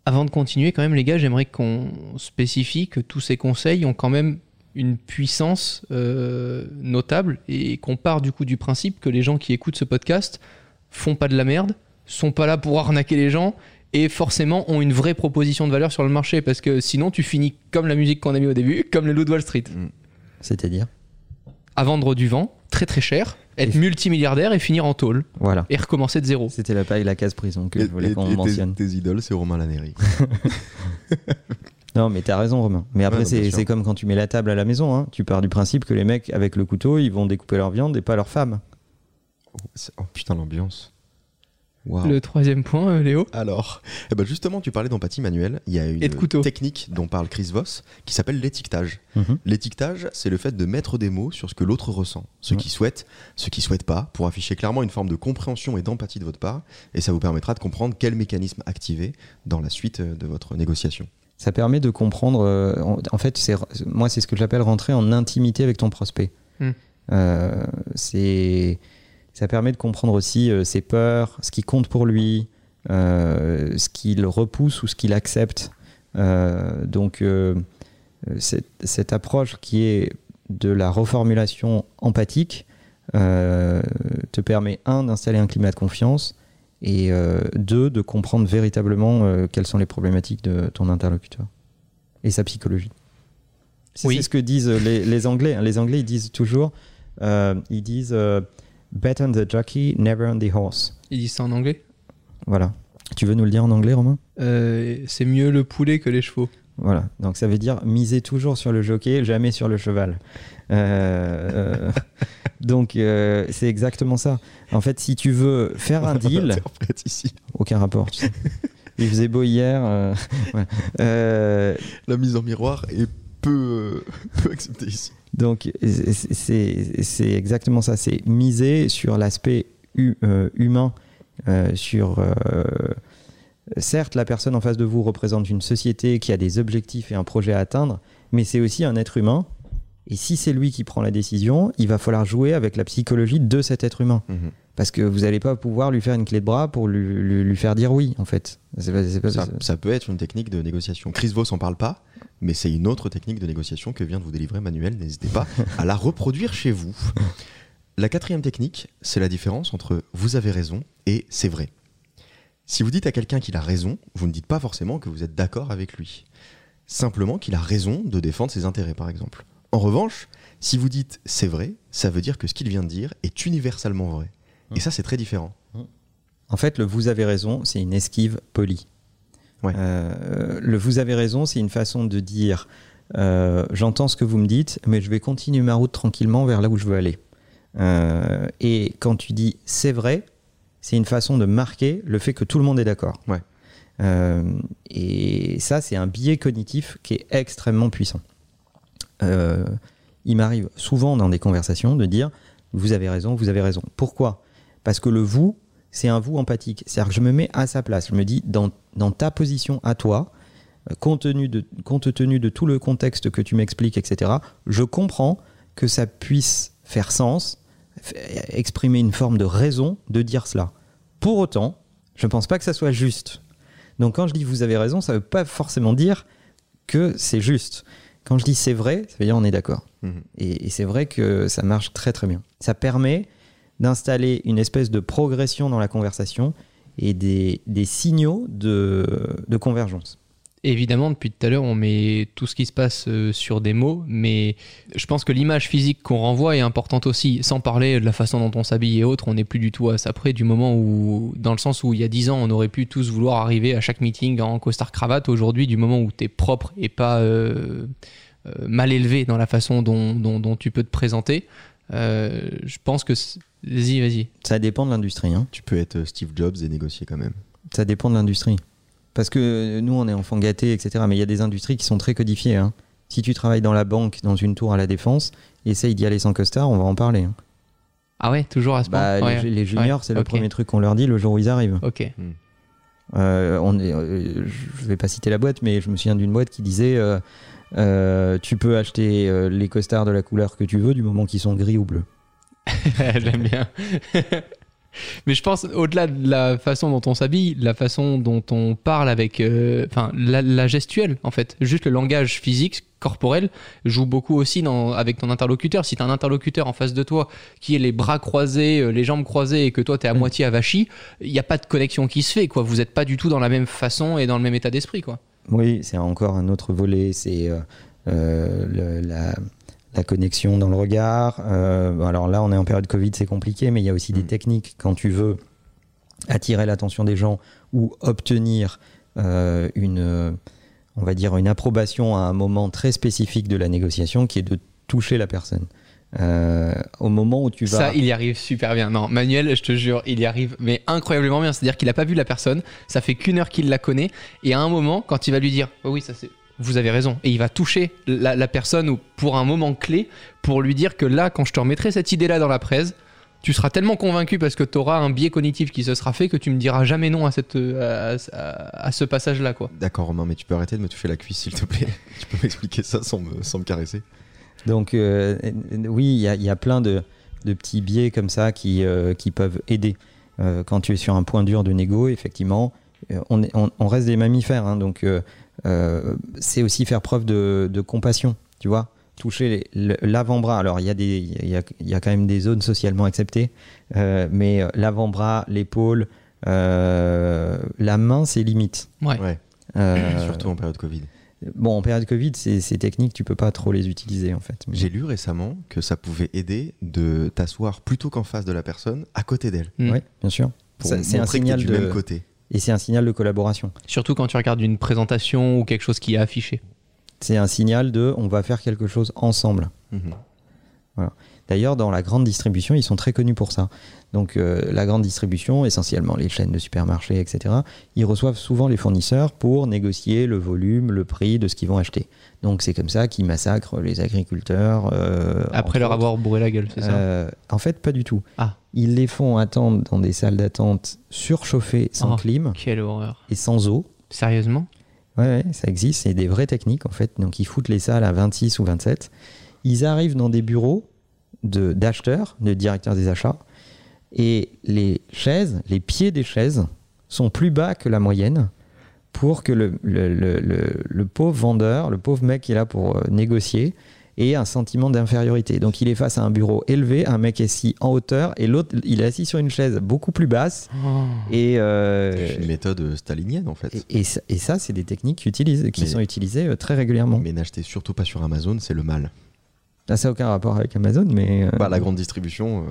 Avant de continuer, quand même, les gars, j'aimerais qu'on spécifie que tous ces conseils ont quand même une puissance euh, notable et qu'on part du coup du principe que les gens qui écoutent ce podcast font pas de la merde, sont pas là pour arnaquer les gens et forcément ont une vraie proposition de valeur sur le marché parce que sinon tu finis comme la musique qu'on a mis au début, comme le loup de Wall Street, C'est-à-dire à vendre du vent très très cher, être Et- multimilliardaire et finir en tôle Voilà. et recommencer de zéro. C'était la paille, la case prison que Et- je voulais qu'on tes- mentionne. Tes, idoles, c'est Romain Laneri. Non, mais t'as raison, Romain. Mais après, Ouais, c'est comme quand tu mets la table à la maison. hein. Tu pars du principe que les mecs, avec le couteau, ils vont découper leur viande et pas leur femme. C'est- Oh putain, l'ambiance. Le troisième point, euh, Léo. Alors, eh ben justement, tu parlais d'empathie manuelle. Il y a une technique dont parle Chris Voss qui s'appelle l'étiquetage. Mhm. L'étiquetage, c'est le fait de mettre des mots sur ce que l'autre ressent, ce Ouais. qu'il souhaite, ce qu'il souhaite pas, pour afficher clairement une forme de compréhension et d'empathie de votre part, et ça vous permettra de comprendre quel mécanisme activer dans la suite euh, de votre négociation. Ça permet de comprendre. euh, en, fait, c'est moi, c'est ce que j'appelle rentrer en intimité avec ton prospect. Hmm. Euh, c'est ça permet de comprendre aussi euh, ses peurs, ce qui compte pour lui, euh, ce qu'il repousse ou ce qu'il accepte. Euh, donc, cette, cette approche qui est de la reformulation empathique te permet, un, d'installer un climat de confiance et deux, de comprendre véritablement quelles sont les problématiques de ton interlocuteur et sa psychologie. C'est Oui. ce que disent les, les Anglais. hein. Les Anglais, ils disent toujours, euh, ils disent euh, bet on the jockey, never on the horse. Ils disent ça en anglais? Voilà. Tu veux nous le dire en anglais, Romain? Euh, c'est mieux le poulet que les chevaux. Voilà. Donc ça veut dire miser toujours sur le jockey, jamais sur le cheval. Euh, euh, donc c'est exactement ça. En fait, si tu veux faire un deal, ici. aucun rapport. tu sais. Il faisait beau hier. La mise en miroir est peu, peu acceptée ici. Donc c'est- exactement ça, c'est miser sur l'aspect euh, humain, euh, sur... euh, certes, la personne en face de vous représente une société qui a des objectifs et un projet à atteindre, mais c'est aussi un être humain. Et si c'est lui qui prend la décision, il va falloir jouer avec la psychologie de cet être humain. Parce que vous n'allez pas pouvoir lui faire une clé de bras pour lui, lui- lui faire dire oui, en fait. Pas- pas- Ça, ça peut être une technique de négociation. Chris Voss en parle pas, mais c'est une autre technique de négociation que vient de vous délivrer Manuel. N'hésitez pas à la reproduire chez vous. La quatrième technique, c'est la différence entre vous avez raison et c'est vrai. Si vous dites à quelqu'un qu'il a raison, vous ne dites pas forcément que vous êtes d'accord avec lui. Simplement qu'il a raison de défendre ses intérêts, par exemple. En revanche, si vous dites c'est vrai, ça veut dire que ce qu'il vient de dire est universellement vrai. Et ça, c'est très différent. En fait, le vous avez raison, c'est une esquive polie. Ouais. Euh, le vous avez raison, c'est une façon de dire euh, j'entends ce que vous me dites, mais je vais continuer ma route tranquillement vers là où je veux aller. Euh, et quand tu dis c'est vrai, c'est une façon de marquer le fait que tout le monde est d'accord. Ouais. Et ça, c'est un biais cognitif qui est extrêmement puissant. Il m'arrive souvent dans des conversations de dire vous avez raison, vous avez raison. Pourquoi? Parce que le vous, c'est un vous empathique. C'est-à-dire que je me mets à sa place. Je me dis dans, dans ta position à toi, euh, compte tenu, de, compte tenu de tout le contexte que tu m'expliques, etc., je comprends que ça puisse faire sens, f- exprimer une forme de raison de dire cela. Pour autant, je ne pense pas que ça soit juste. Donc quand je dis vous avez raison, ça ne veut pas forcément dire que c'est juste. Quand je dis c'est vrai, ça veut dire on est d'accord. Mhm. Et, et c'est vrai que ça marche très très bien. Ça permet d'installer une espèce de progression dans la conversation et des, signaux de, convergence. Évidemment, depuis tout à l'heure, on met tout ce qui se passe euh, sur des mots, mais je pense que l'image physique qu'on renvoie est importante aussi. Sans parler de la façon dont on s'habille et autres, on n'est plus du tout à ça près du moment où, dans le sens où il y a 10 ans, on aurait pu tous vouloir arriver à chaque meeting en costard-cravate. Aujourd'hui, du moment où tu es propre et pas euh, euh, mal élevé dans la façon dont, tu peux te présenter, je pense que. Vas-y, vas-y. Ça dépend de l'industrie. hein. Tu peux être Steve Jobs et négocier quand même. Ça dépend de l'industrie. Parce que nous, on est enfants gâtés, etc. Mais il y a des industries qui sont très codifiées. hein. Si tu travailles dans la banque, dans une tour à la défense, essaye d'y aller sans costard, on va en parler. hein. Ah ouais, toujours à ce Bah, point les, Ouais. les juniors, Ouais, c'est le premier truc qu'on leur dit le jour où ils arrivent. Ok. Euh, on est, euh, je vais pas citer la boîte, mais je me souviens d'une boîte qui disait euh, euh, tu peux acheter euh, les costards de la couleur que tu veux du moment qu'ils sont gris ou bleus. J'aime bien. Mais je pense, au-delà de la façon dont on s'habille, la façon dont on parle avec. euh, Enfin, la, la gestuelle, en fait. Juste le langage physique, corporel, joue beaucoup aussi dans, avec ton interlocuteur. Si tu as un interlocuteur en face de toi qui est les bras croisés, euh, les jambes croisées et que toi, tu es à Mm. moitié avachi, il n'y a pas de connexion qui se fait, quoi. Vous n'êtes pas du tout dans la même façon et dans le même état d'esprit, quoi. Oui, c'est encore un autre volet, c'est euh, euh, le- la, la connexion dans le regard. Euh, alors là, on est en période Covid, c'est compliqué, mais il y a aussi des Mm. techniques quand tu veux attirer l'attention des gens ou obtenir euh, une, euh, on va dire, une approbation à un moment très spécifique de la négociation, qui est de toucher la personne. Euh, au moment où tu vas... Ça, il y arrive super bien. Non, Manuel, je te jure, il y arrive, mais incroyablement bien. C'est-à-dire qu'il n'a pas vu la personne, ça fait qu'une heure qu'il la connaît, et à un moment, quand il va lui dire, oh oui, ça c'est. Vous avez raison. Et il va toucher la, la personne ou pour un moment clé pour lui dire que là, quand je te remettrai cette idée-là dans la presse, tu seras tellement convaincu parce que tu auras un biais cognitif qui se sera fait que tu me diras jamais non à, cette, à, à- à ce passage-là. quoi. D'accord, Romain, mais tu peux arrêter de me toucher la cuisse, s'il te plaît. tu peux m'expliquer ça sans me, sans me caresser Donc euh, euh, oui, il y, a- il y a plein de, de petits biais comme ça qui, euh, qui peuvent aider. Euh, quand tu es sur un point dur de négo, effectivement, on, est- on- on reste des mammifères, hein, donc c'est aussi faire preuve de, de compassion, tu vois toucher l'avant-bras. Alors, il y, a des- il y, a, il y a quand même des zones socialement acceptées, euh, mais euh, l'avant-bras, l'épaule, euh, la main, c'est limite. Ouais. Ouais, Euh, surtout en période Covid. Bon, en période Covid, ces, ces techniques, tu peux pas trop les utiliser en fait. Mais- J'ai lu récemment que ça pouvait aider de t'asseoir plutôt qu'en face de la personne, à côté d'elle. Mm. Oui, bien sûr. C'est un que signal du de même côté. Et c'est un signal de collaboration. Surtout quand tu regardes une présentation ou quelque chose qui est affiché. C'est un signal de on va faire quelque chose ensemble. D'ailleurs, dans la grande distribution, ils sont très connus pour ça. Donc, euh, la grande distribution, essentiellement les chaînes de supermarchés, etc., ils reçoivent souvent les fournisseurs pour négocier le volume, le prix de ce qu'ils vont acheter. Donc, c'est comme ça qu'ils massacrent les agriculteurs. euh, Après leur autres. avoir bourré la gueule, c'est ça Euh, en fait, pas du tout. Ah. Ils les font attendre dans des salles d'attente surchauffées, sans Oh. clim Quelle horreur. et sans eau. Sérieusement? Ouais, ouais, ça existe, c'est des vraies techniques en fait. Donc ils foutent les salles à 26 ou 27. Ils arrivent dans des bureaux d'acheteurs, de, directeurs des achats, et les chaises, les pieds des chaises sont plus bas que la moyenne pour que le, le- le- le- le pauvre vendeur, le pauvre mec qui est là pour euh, négocier, ait un sentiment d'infériorité. Donc il est face à un bureau élevé, un mec est assis en hauteur, et l'autre, il est assis sur une chaise beaucoup plus basse. Oh. Et, euh, C'est une méthode stalinienne en fait. et, et ça, et ça, c'est des techniques qui, utilisent, qui Mais- sont utilisées euh, très régulièrement. Mais n'achetez surtout pas sur Amazon, c'est le mal. Là, ça n'a aucun rapport avec Amazon, mais. euh, Bah, la grande distribution. euh,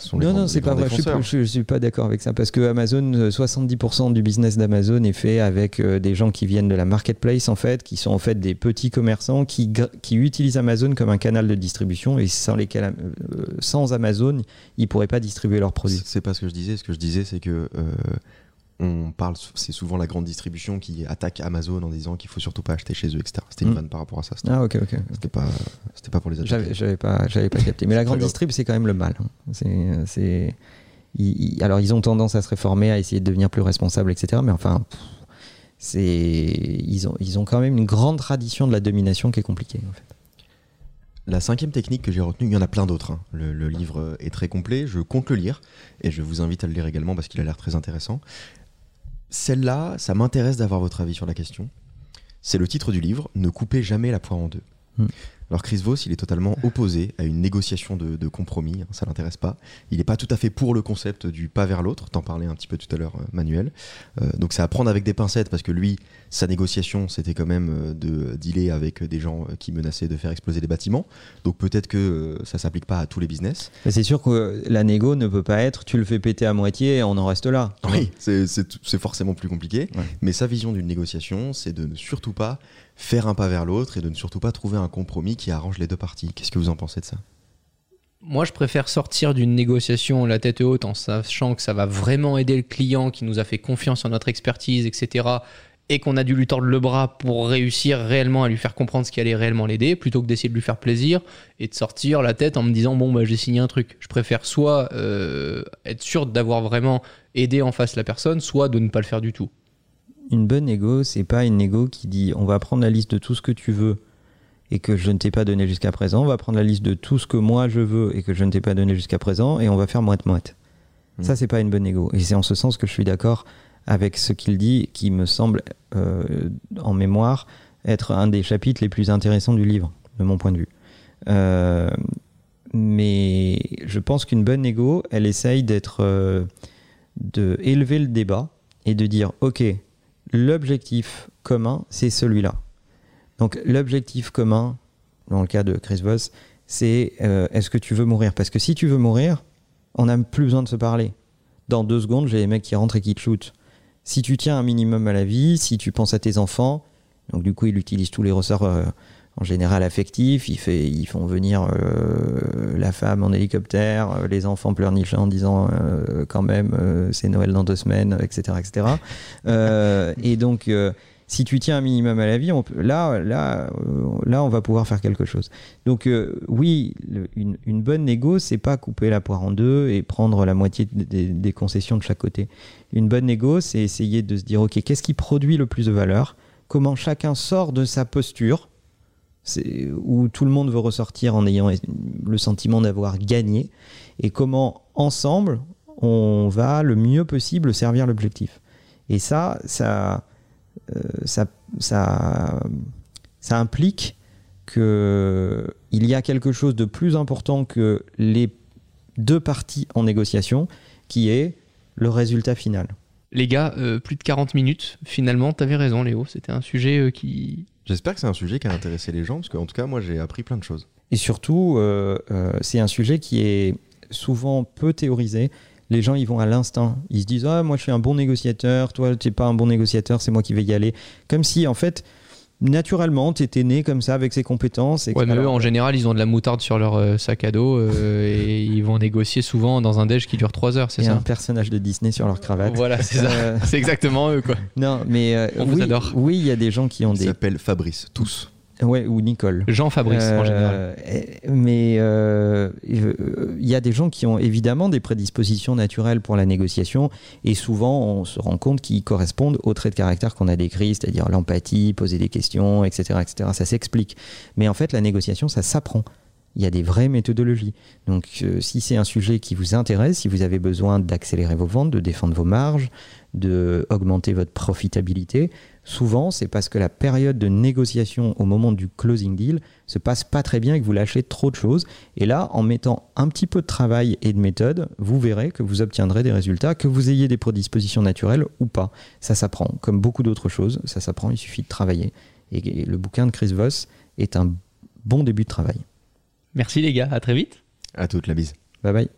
sont non, grands- non, c'est pas vrai. Je je suis pas d'accord avec ça parce que Amazon, euh, 70% du business d'Amazon est fait avec euh, des gens qui viennent de la marketplace en fait, qui sont en fait des petits commerçants qui, qui utilisent Amazon comme un canal de distribution et sans lesquels, euh, sans Amazon, ils pourraient pas distribuer leurs produits. C'est c'est pas ce que je disais. Ce que je disais, c'est que euh, on parle, c'est souvent la grande distribution qui attaque Amazon en disant qu'il faut surtout pas acheter chez eux, etc. C'était une Mm. vanne par rapport à ça. Ah ok ok. c'était pas, c'était pas pour les attaquer. j'avais pas, j'avais pas capté. Mais la grande distrib, c'est quand même le mal. hein. C'est, alors ils ont tendance à se réformer, à essayer de devenir plus responsables, etc. Mais enfin, c'est, ils ont, ils ont quand même une grande tradition de la domination qui est compliquée. En fait. La cinquième technique que j'ai retenue, il y en a plein d'autres. hein. Le, le livre est très complet, je compte le lire et je vous invite à le lire également parce qu'il a l'air très intéressant. Celle-là, ça m'intéresse d'avoir votre avis sur la question. C'est le titre du livre, Ne coupez jamais la poire en deux. Hmm. Alors Chris Voss, il est totalement opposé à une négociation de, de compromis, hein, ça l'intéresse pas. Il n'est pas tout à fait pour le concept du pas vers l'autre, t'en parlais un petit peu tout à l'heure euh, Manuel. Euh, donc c'est à prendre avec des pincettes parce que lui, sa négociation, c'était quand même euh, de dealer avec des gens euh, qui menaçaient de faire exploser des bâtiments. Donc peut-être que euh, ça s'applique pas à tous les business. Mais c'est sûr que la négo ne peut pas être tu le fais péter à moitié et on en reste là. Oui, c'est- forcément plus compliqué. Ouais. Mais sa vision d'une négociation, c'est de ne surtout pas faire un pas vers l'autre et de ne surtout pas trouver un compromis qui arrange les deux parties. Qu'est-ce que vous en pensez de ça? Moi, je préfère sortir d'une négociation la tête haute en sachant que ça va vraiment aider le client qui nous a fait confiance en notre expertise, etc. Et qu'on a dû lui tordre le bras pour réussir réellement à lui faire comprendre ce qui allait réellement l'aider, plutôt que d'essayer de lui faire plaisir et de sortir la tête en me disant bon bah j'ai signé un truc. Je préfère soit euh, être sûr d'avoir vraiment aidé en face la personne, soit de ne pas le faire du tout. Une bonne négo, c'est pas une négo qui dit on va prendre la liste de tout ce que tu veux et que je ne t'ai pas donné jusqu'à présent, on va prendre la liste de tout ce que moi je veux et que je ne t'ai pas donné jusqu'à présent et on va faire moite-moite. Mm. Ça, c'est pas une bonne négo. Et c'est en ce sens que je suis d'accord avec ce qu'il dit, qui me semble, euh, en mémoire, être un des chapitres les plus intéressants du livre, de mon point de vue. Euh, mais je pense qu'une bonne négo, elle essaye d'être, euh, de le débat et de dire, ok, l'objectif commun, c'est celui-là. Donc l'objectif commun, dans le cas de Chris Voss, c'est euh, est-ce que tu veux mourir? Parce que si tu veux mourir, on n'a plus besoin de se parler. Dans deux secondes, j'ai les mecs qui rentrent et qui te shootent. Si tu tiens un minimum à la vie, si tu penses à tes enfants, donc du coup il utilise tous les ressorts euh, en général affectifs, il fait, ils font venir euh, la femme en hélicoptère, euh, les enfants pleurnichant en disant quand même c'est Noël dans deux semaines, etc. etc. Et donc si tu tiens un minimum à la vie, on là, là, euh, là, on va pouvoir faire quelque chose. Donc euh, oui, une, bonne négo, c'est pas couper la poire en deux et prendre la moitié des- concessions de chaque côté. Une bonne négo, c'est essayer de se dire, ok, qu'est-ce qui produit le plus de valeur? Comment chacun sort de sa posture? Où tout le monde veut ressortir en ayant le sentiment d'avoir gagné et comment ensemble on va le mieux possible servir l'objectif. Et ça, ça, ça, ça, ça implique que il y a quelque chose de plus important que les deux parties en négociation, qui est le résultat final. Les gars, euh, plus de 40 minutes. Finalement, t'avais raison, Léo. C'était un sujet euh, qui. J'espère que c'est un sujet qui a intéressé les gens, parce qu'en tout cas, moi, j'ai appris plein de choses. Et surtout, euh, euh, c'est un sujet qui est souvent peu théorisé. Les gens, ils vont à l'instinct. Ils se disent Ah, moi, je suis un bon négociateur. Toi, tu n'es pas un bon négociateur. C'est moi qui vais y aller. Comme si, en fait, naturellement, tu étais né comme ça avec ses compétences. Et Ouais, mais eux, en général, ils ont de la moutarde sur leur euh, sac à dos euh, et ils vont négocier souvent dans un déj qui dure 3 heures, c'est ça un personnage de Disney sur leur cravate. Voilà, c'est ça. Euh, C'est exactement eux, quoi. non, mais euh, On vous oui, adore. oui, il y a des gens qui ont Ils des. s'appellent Fabrice, tous. Ouais, ou Nicole. Jean Fabrice, en Euh, général. Mais euh, euh, il y a des gens qui ont évidemment des prédispositions naturelles pour la négociation et souvent on se rend compte qu'ils correspondent aux traits de caractère qu'on a décrits, c'est-à-dire l'empathie, poser des questions, etc. etc. Ça s'explique. Mais en fait, la négociation, ça s'apprend. Il y a des vraies méthodologies. Donc, euh, si c'est un sujet qui vous intéresse, si vous avez besoin d'accélérer vos ventes, de défendre vos marges, de augmenter votre profitabilité, souvent c'est parce que la période de négociation au moment du closing deal se passe pas très bien et que vous lâchez trop de choses. Et là, en mettant un petit peu de travail et de méthode, vous verrez que vous obtiendrez des résultats, que vous ayez des prédispositions naturelles ou pas. Ça s'apprend. Comme beaucoup d'autres choses, ça s'apprend, il suffit de travailler. Et le bouquin de Chris Voss est un bon début de travail. Merci les gars, à très vite. À toute la bise. Bye bye.